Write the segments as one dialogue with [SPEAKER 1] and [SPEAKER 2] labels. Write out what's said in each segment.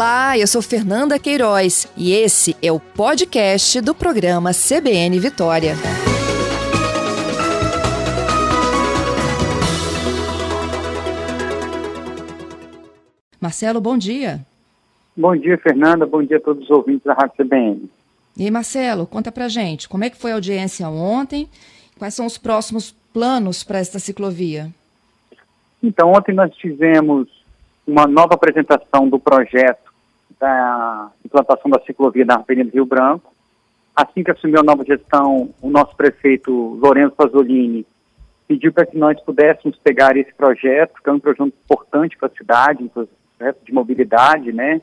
[SPEAKER 1] Olá, eu sou Fernanda Queiroz e esse é o podcast do programa CBN Vitória. Marcelo, bom dia.
[SPEAKER 2] Bom dia, Fernanda. Bom dia a todos os ouvintes da Rádio CBN.
[SPEAKER 1] E aí, Marcelo, conta pra gente, como é que foi a audiência ontem? Quais são os próximos planos para esta ciclovia?
[SPEAKER 2] Então, ontem nós fizemos uma nova apresentação do projeto da implantação da ciclovia na Avenida Rio Branco. Assim que assumiu a nova gestão, o nosso prefeito Lourenço Pasolini pediu para que nós pudéssemos pegar esse projeto, que é um projeto importante para a cidade, um projeto de mobilidade, né?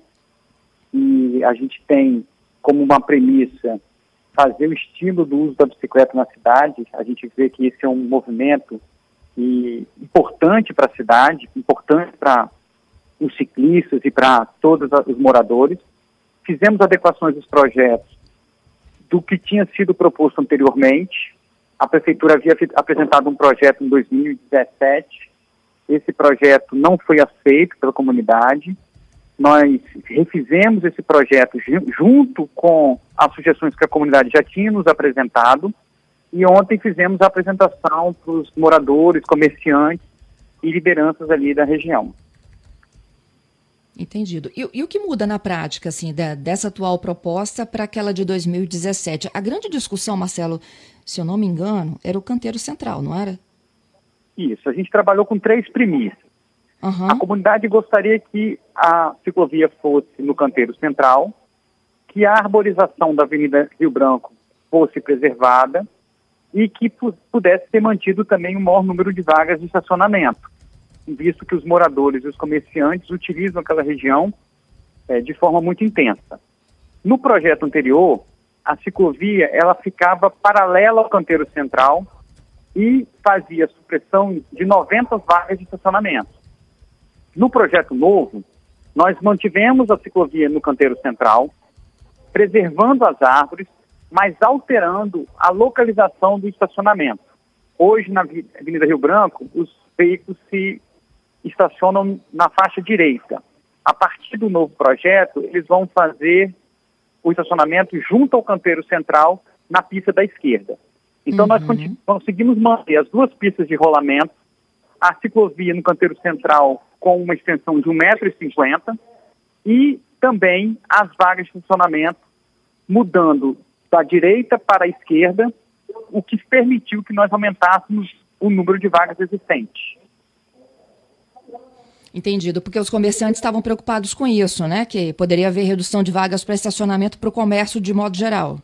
[SPEAKER 2] E a gente tem como uma premissa fazer o estilo do uso da bicicleta na cidade. A gente vê que esse é um movimento e, importante para a cidade, importante para os ciclistas e para todos os moradores. Fizemos adequações dos projetos do que tinha sido proposto anteriormente. A prefeitura havia apresentado um projeto em 2017. Esse projeto não foi aceito pela comunidade. Nós refizemos esse projeto junto com as sugestões que a comunidade já tinha nos apresentado. E ontem fizemos a apresentação para os moradores, comerciantes e lideranças ali da região.
[SPEAKER 1] Entendido. E, e, o que muda na prática, assim, da, dessa atual proposta para aquela de 2017? A grande discussão, Marcelo, se eu não me engano, era o canteiro central, não era?
[SPEAKER 2] Isso. A gente trabalhou com três premissas. Uhum. A comunidade gostaria que a ciclovia fosse no canteiro central, que a arborização da Avenida Rio Branco fosse preservada e que pudesse ser mantido também o maior número de vagas de estacionamento visto que os moradores e os comerciantes utilizam aquela região é, de forma muito intensa. No projeto anterior, a ciclovia ela ficava paralela ao canteiro central e fazia supressão de 90 vagas de estacionamento. No projeto novo, nós mantivemos a ciclovia no canteiro central, preservando as árvores, mas alterando a localização do estacionamento. Hoje, na Avenida Rio Branco, os veículos se estacionam na faixa direita. A partir do novo projeto, eles vão fazer o estacionamento junto ao canteiro central na pista da esquerda. Então, uhum. nós conseguimos manter as duas pistas de rolamento, a ciclovia no canteiro central com uma extensão de 1,50m e também as vagas de estacionamento mudando da direita para a esquerda, o que permitiu que nós aumentássemos o número de vagas existentes.
[SPEAKER 1] Entendido, porque os comerciantes estavam preocupados com isso, né? Que poderia haver redução de vagas para estacionamento para o comércio de modo geral.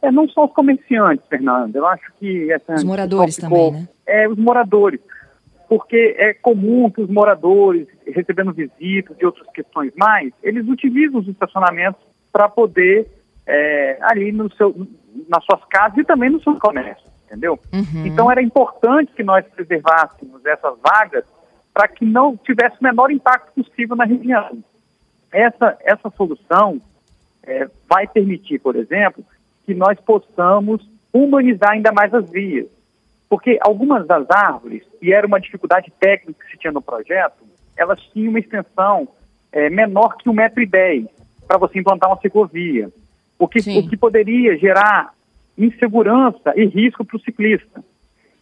[SPEAKER 2] É, não só os comerciantes, Fernando. Eu acho que essa.
[SPEAKER 1] Os moradores ficou, também, né?
[SPEAKER 2] É, os moradores. Porque é comum que os moradores, recebendo visitas e outras questões mais, eles utilizam os estacionamentos para poder, é, ali no seu, nas suas casas e também no seu comércio, entendeu? Uhum. Então era importante que nós preservássemos essas vagas para que não tivesse o menor impacto possível na região. Essa, essa solução é, vai permitir, por exemplo, que nós possamos humanizar ainda mais as vias. Porque algumas das árvores, e era uma dificuldade técnica que se tinha no projeto, elas tinham uma extensão é, menor que 1,10m para você implantar uma ciclovia. O que, o que poderia gerar insegurança e risco para o ciclista.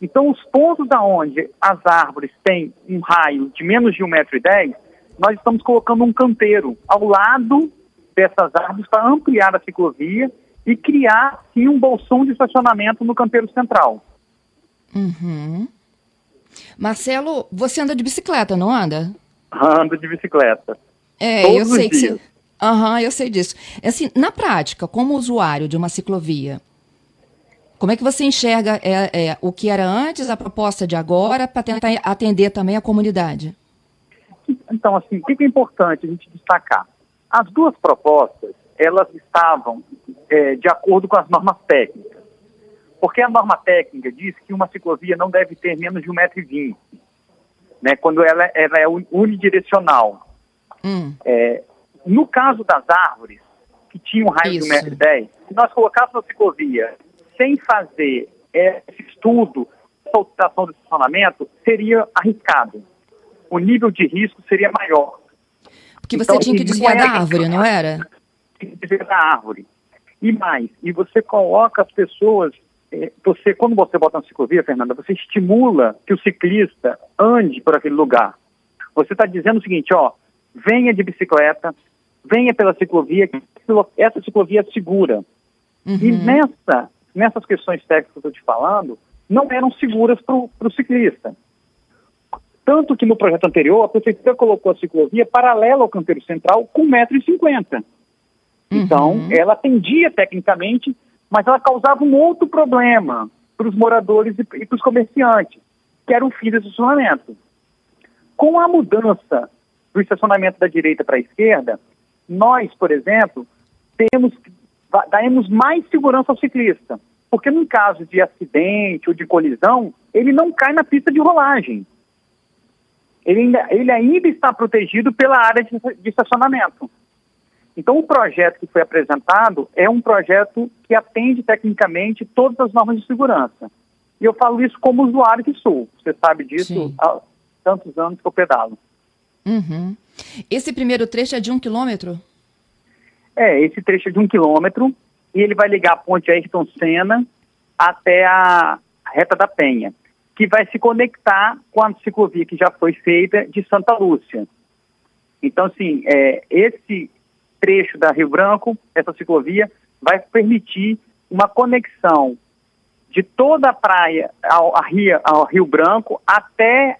[SPEAKER 2] Então, os pontos aonde as árvores têm um raio de menos de 1,10m, nós estamos colocando um canteiro ao lado dessas árvores para ampliar a ciclovia e criar, sim, um bolsão de estacionamento no canteiro central.
[SPEAKER 1] Uhum. Marcelo, você anda de bicicleta, não anda?
[SPEAKER 2] Ando de bicicleta.
[SPEAKER 1] É, Todos eu sei que você... Aham, uhum, eu sei disso. Assim, na prática, como usuário de uma ciclovia, como é que você enxerga é, é, o que era antes, a proposta de agora, para tentar atender também a comunidade?
[SPEAKER 2] Então, assim, o que é importante a gente destacar? As duas propostas, elas estavam é, de acordo com as normas técnicas. Porque a norma técnica diz que uma ciclovia não deve ter menos de 1,20m, né, quando ela, ela é unidirecional. Hum. É, no caso das árvores, que tinham um raio Isso. de 1,10m, se nós colocássemos a ciclovia sem fazer esse estudo, essa alteração do estacionamento, seria arriscado. O nível de risco seria maior.
[SPEAKER 1] Porque você então, tinha que desviar da árvore, não era?
[SPEAKER 2] Tinha que desviar da árvore. E mais, e você coloca as pessoas, é, você, quando você bota na ciclovia, Fernanda, você estimula que o ciclista ande por aquele lugar. Você está dizendo o seguinte, ó, venha de bicicleta, venha pela ciclovia, essa ciclovia é segura. Uhum. E nessa, nessas questões técnicas que eu estou te falando, não eram seguras para o ciclista. Tanto que no projeto anterior, a prefeitura colocou a ciclovia paralela ao canteiro central com 1,50m. Uhum. Então, ela atendia tecnicamente, mas ela causava um outro problema para os moradores e, e para os comerciantes, que era o fim do estacionamento. Com a mudança do estacionamento da direita para a esquerda, nós, por exemplo, temos, daremos mais segurança ao ciclista. Porque num caso de acidente ou de colisão, ele não cai na pista de rolagem. Ele ainda, ele ainda está protegido pela área de, de estacionamento. Então, o projeto que foi apresentado é um projeto que atende tecnicamente todas as normas de segurança. E eu falo isso como usuário que sou. Você sabe disso Sim. há tantos anos que eu pedalo.
[SPEAKER 1] Uhum. Esse primeiro trecho é de um quilômetro?
[SPEAKER 2] É, esse trecho é de um quilômetro e ele vai ligar a ponte Ayrton Senna até a reta da Penha, que vai se conectar com a ciclovia que já foi feita de Santa Lúcia. Então, assim, é, esse trecho da Rio Branco, essa ciclovia, vai permitir uma conexão de toda a praia ao, ao Rio Branco até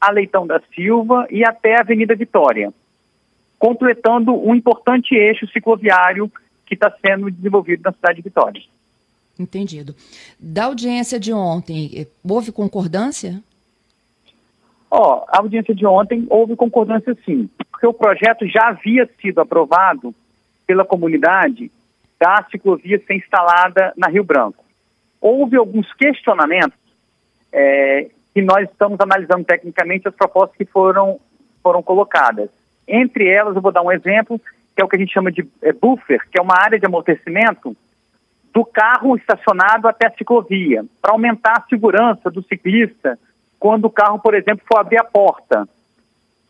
[SPEAKER 2] a Leitão da Silva e até a Avenida Vitória, completando um importante eixo cicloviário que está sendo desenvolvido na cidade de Vitória.
[SPEAKER 1] Entendido. Da audiência de ontem, eh, houve concordância?
[SPEAKER 2] Ó, oh, a audiência de ontem houve concordância sim, porque o projeto já havia sido aprovado pela comunidade da ciclovia ser instalada na Rio Branco. Houve alguns questionamentos é, que nós estamos analisando tecnicamente as propostas que foram, foram colocadas. Entre elas, eu vou dar um exemplo, que é o que a gente chama de é, buffer, que é uma área de amortecimento do carro estacionado até a ciclovia, para aumentar a segurança do ciclista quando o carro, por exemplo, for abrir a porta.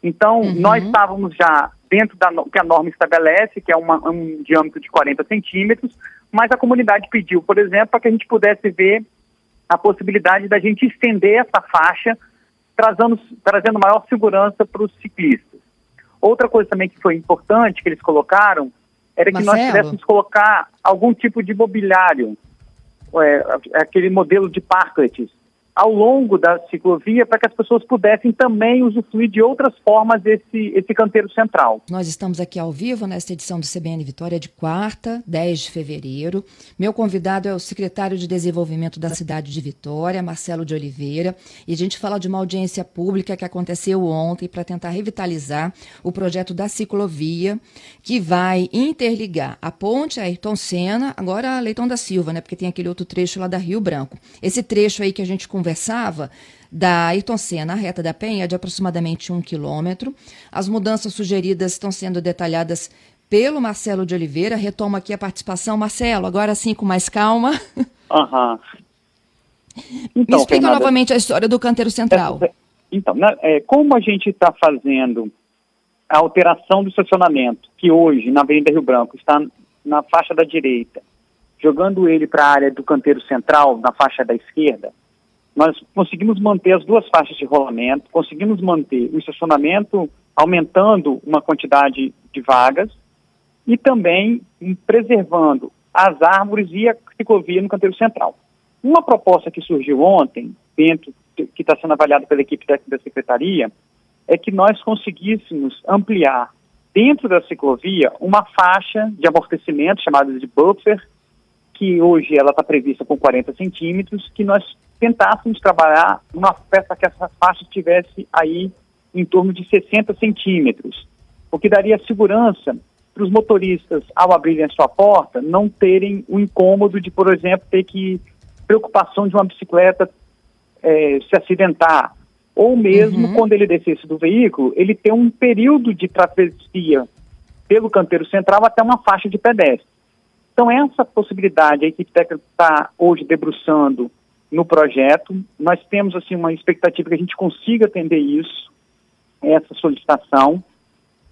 [SPEAKER 2] Então, uhum. nós estávamos já dentro da que a norma estabelece, que é uma, um diâmetro de 40 centímetros, mas a comunidade pediu, por exemplo, para que a gente pudesse ver a possibilidade da gente estender essa faixa, trazendo, trazendo maior segurança para os ciclistas. Outra coisa também que foi importante que eles colocaram era que Marcelo. nós pudéssemos colocar algum tipo de mobiliário, é, aquele modelo de parklets, ao longo da ciclovia para que as pessoas pudessem também usufruir de outras formas desse esse canteiro central.
[SPEAKER 1] Nós estamos aqui ao vivo nesta edição do CBN Vitória de quarta, 10 de fevereiro. Meu convidado é o secretário de Desenvolvimento da cidade de Vitória, Marcelo de Oliveira, e a gente fala de uma audiência pública que aconteceu ontem para tentar revitalizar o projeto da ciclovia, que vai interligar a ponte Ayrton Senna, agora a Leitão da Silva, né, porque tem aquele outro trecho lá da Rio Branco. Esse trecho aí que a gente conversava, da Ayrton Senna à reta da Penha, de aproximadamente um quilômetro. As mudanças sugeridas estão sendo detalhadas pelo Marcelo de Oliveira. Retomo aqui a participação. Marcelo, agora sim com mais calma.
[SPEAKER 2] Aham.
[SPEAKER 1] Então, Me explica Fernanda, novamente a história do canteiro central.
[SPEAKER 2] Então, né, é, como a gente está fazendo a alteração do estacionamento, que hoje, na Avenida Rio Branco, está na faixa da direita, jogando ele para a área do canteiro central, na faixa da esquerda, nós conseguimos manter as duas faixas de rolamento, conseguimos manter o estacionamento aumentando uma quantidade de vagas e também preservando as árvores e a ciclovia no canteiro central. Uma proposta que surgiu ontem, dentro que está sendo avaliada pela equipe da secretaria, é que nós conseguíssemos ampliar dentro da ciclovia uma faixa de amortecimento chamada de buffer, que hoje ela está prevista com 40 centímetros, que nós tentássemos trabalhar uma peça que essa faixa estivesse aí em torno de 60 centímetros, o que daria segurança para os motoristas, ao abrirem a sua porta, não terem o incômodo de, por exemplo, ter que preocupação de uma bicicleta é, se acidentar, ou mesmo uhum. quando ele descesse do veículo, ele ter um período de travessia pelo canteiro central até uma faixa de pedestre. Então, essa possibilidade, a equipe técnica está hoje debruçando no projeto. Nós temos assim uma expectativa que a gente consiga atender isso, essa solicitação.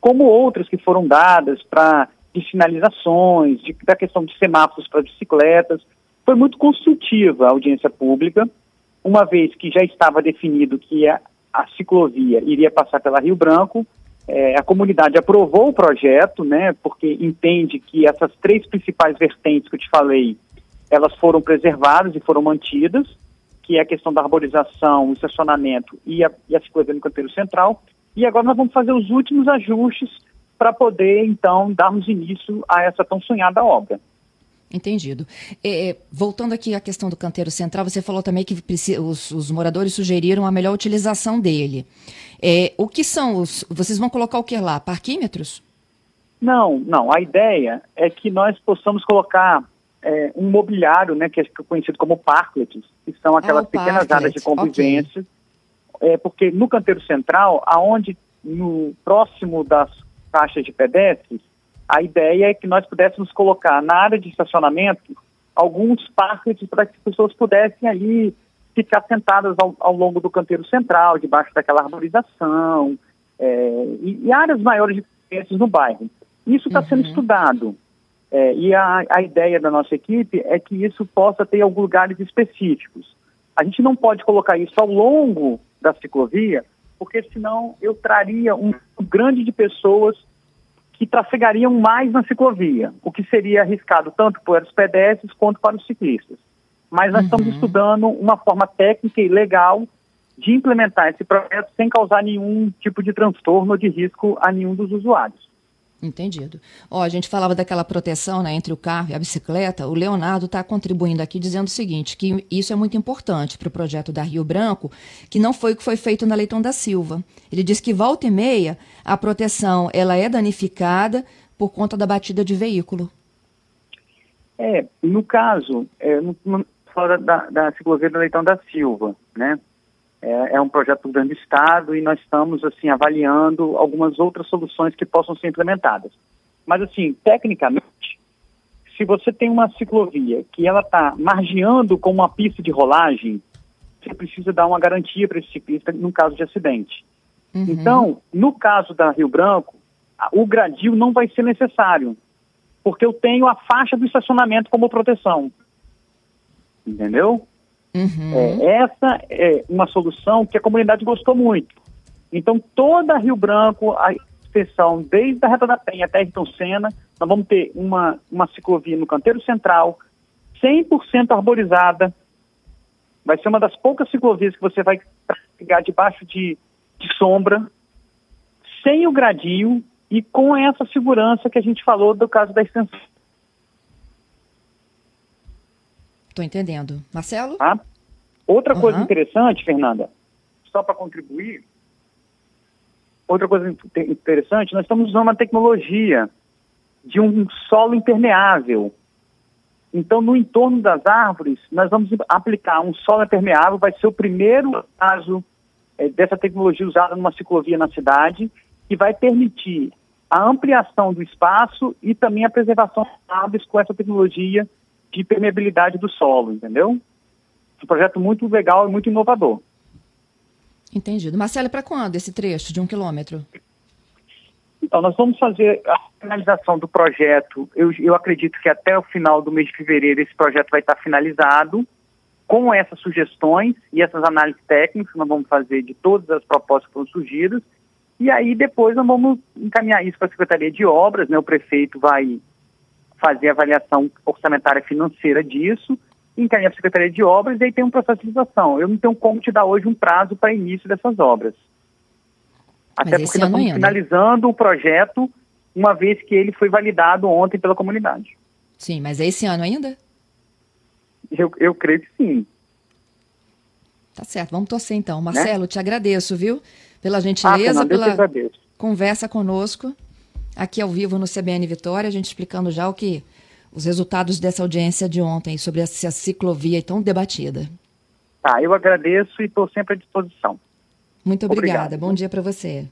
[SPEAKER 2] como outras que foram dadas para de sinalizações, de, da questão de semáforos para bicicletas. Foi muito construtiva a audiência pública, uma vez que já estava definido que a, a ciclovia iria passar pela Rio Branco, é, a comunidade aprovou o projeto, né, porque entende que essas três principais vertentes que eu te falei, elas foram preservadas e foram mantidas, que é a questão da arborização, o estacionamento e a, e a ciclovia no canteiro central. E agora nós vamos fazer os últimos ajustes para poder, então, darmos início a essa tão sonhada obra.
[SPEAKER 1] Entendido. É, voltando aqui à questão do canteiro central, você falou também que os, os moradores sugeriram a melhor utilização dele. É, o que são os. Vocês vão colocar o que lá? Parquímetros?
[SPEAKER 2] Não, não. A ideia é que nós possamos colocar é, um mobiliário, né, que é conhecido como parklets, que são aquelas ah, pequenas parklet. áreas de convivência. Okay. É, porque no canteiro central, aonde no próximo das faixas de pedestres, a ideia é que nós pudéssemos colocar na área de estacionamento alguns parques para que as pessoas pudessem ali ficar sentadas ao, ao longo do canteiro central, debaixo daquela arborização, é, e, e, áreas maiores de no bairro. Isso está uhum. sendo estudado. É, e a, a ideia da nossa equipe é que isso possa ter alguns lugares específicos. A gente não pode colocar isso ao longo da ciclovia, porque senão eu traria um grande de pessoas que trafegariam mais na ciclovia, o que seria arriscado tanto para os pedestres quanto para os ciclistas. Mas nós uhum. estamos estudando uma forma técnica e legal de implementar esse projeto sem causar nenhum tipo de transtorno ou de risco a nenhum dos usuários.
[SPEAKER 1] Entendido. Ó, a gente falava daquela proteção né, entre o carro e a bicicleta. O Leonardo está contribuindo aqui dizendo o seguinte: que isso é muito importante para o projeto da Rio Branco, que não foi o que foi feito na Leitão da Silva. Ele diz que volta e meia a proteção ela é danificada por conta da batida de veículo.
[SPEAKER 2] É, no caso, é, no, no, fora da, da ciclovia da Leitão da Silva, né? É, é, um projeto do grande estado e nós estamos assim avaliando algumas outras soluções que possam ser implementadas. Mas assim, tecnicamente, se você tem uma ciclovia que ela está margeando com uma pista de rolagem, você precisa dar uma garantia para esse ciclista no caso de acidente. Uhum. Então, no caso da Rio Branco, o gradil não vai ser necessário, porque eu tenho a faixa do estacionamento como proteção. Entendeu? Uhum. É, essa é uma solução que a comunidade gostou muito. Então, toda Rio Branco, a extensão desde a Reta da Penha até Ayrton Senna, nós vamos ter uma, uma ciclovia no canteiro central, 100% arborizada. Vai ser uma das poucas ciclovias que você vai pegar debaixo de, de sombra, sem o gradil e com essa segurança que a gente falou do caso da extensão.
[SPEAKER 1] Estou entendendo. Marcelo?
[SPEAKER 2] Ah, outra uhum. coisa interessante, Fernanda, só para contribuir, outra coisa interessante, nós estamos usando uma tecnologia de um solo impermeável. Então, no entorno das árvores, nós vamos aplicar um solo impermeável, vai ser o primeiro caso é, dessa tecnologia usada numa ciclovia na cidade, que vai permitir a ampliação do espaço e também a preservação das árvores com essa tecnologia de permeabilidade do solo, entendeu? Um projeto muito legal e muito inovador.
[SPEAKER 1] Entendido. Marcelo, para quando esse trecho de um quilômetro?
[SPEAKER 2] Então, nós vamos fazer a finalização do projeto. Eu, eu acredito que até o final do mês de fevereiro esse projeto vai estar finalizado, com essas sugestões e essas análises técnicas que nós vamos fazer de todas as propostas que foram surgidas. E aí depois nós vamos encaminhar isso para a Secretaria de Obras, né? O prefeito vai fazer a avaliação orçamentária financeira disso, encaminhar para a Secretaria de Obras e aí tem um processo de licitação. Eu não tenho como te dar hoje um prazo para início dessas obras. Até Mas porque nós estamos ainda. finalizando o projeto, uma vez que ele foi validado ontem pela comunidade.
[SPEAKER 1] Sim, mas é esse ano ainda?
[SPEAKER 2] Eu, eu creio que sim.
[SPEAKER 1] Tá certo, vamos torcer então. Né? Marcelo, né? te agradeço, viu? Pela gentileza, ah, pela conversa conosco aqui ao vivo no CBN Vitória, a gente explicando já o que os resultados dessa audiência de ontem sobre essa ciclovia tão debatida.
[SPEAKER 2] Tá, eu agradeço e estou sempre à disposição.
[SPEAKER 1] Muito obrigada. Obrigado. Bom dia para você.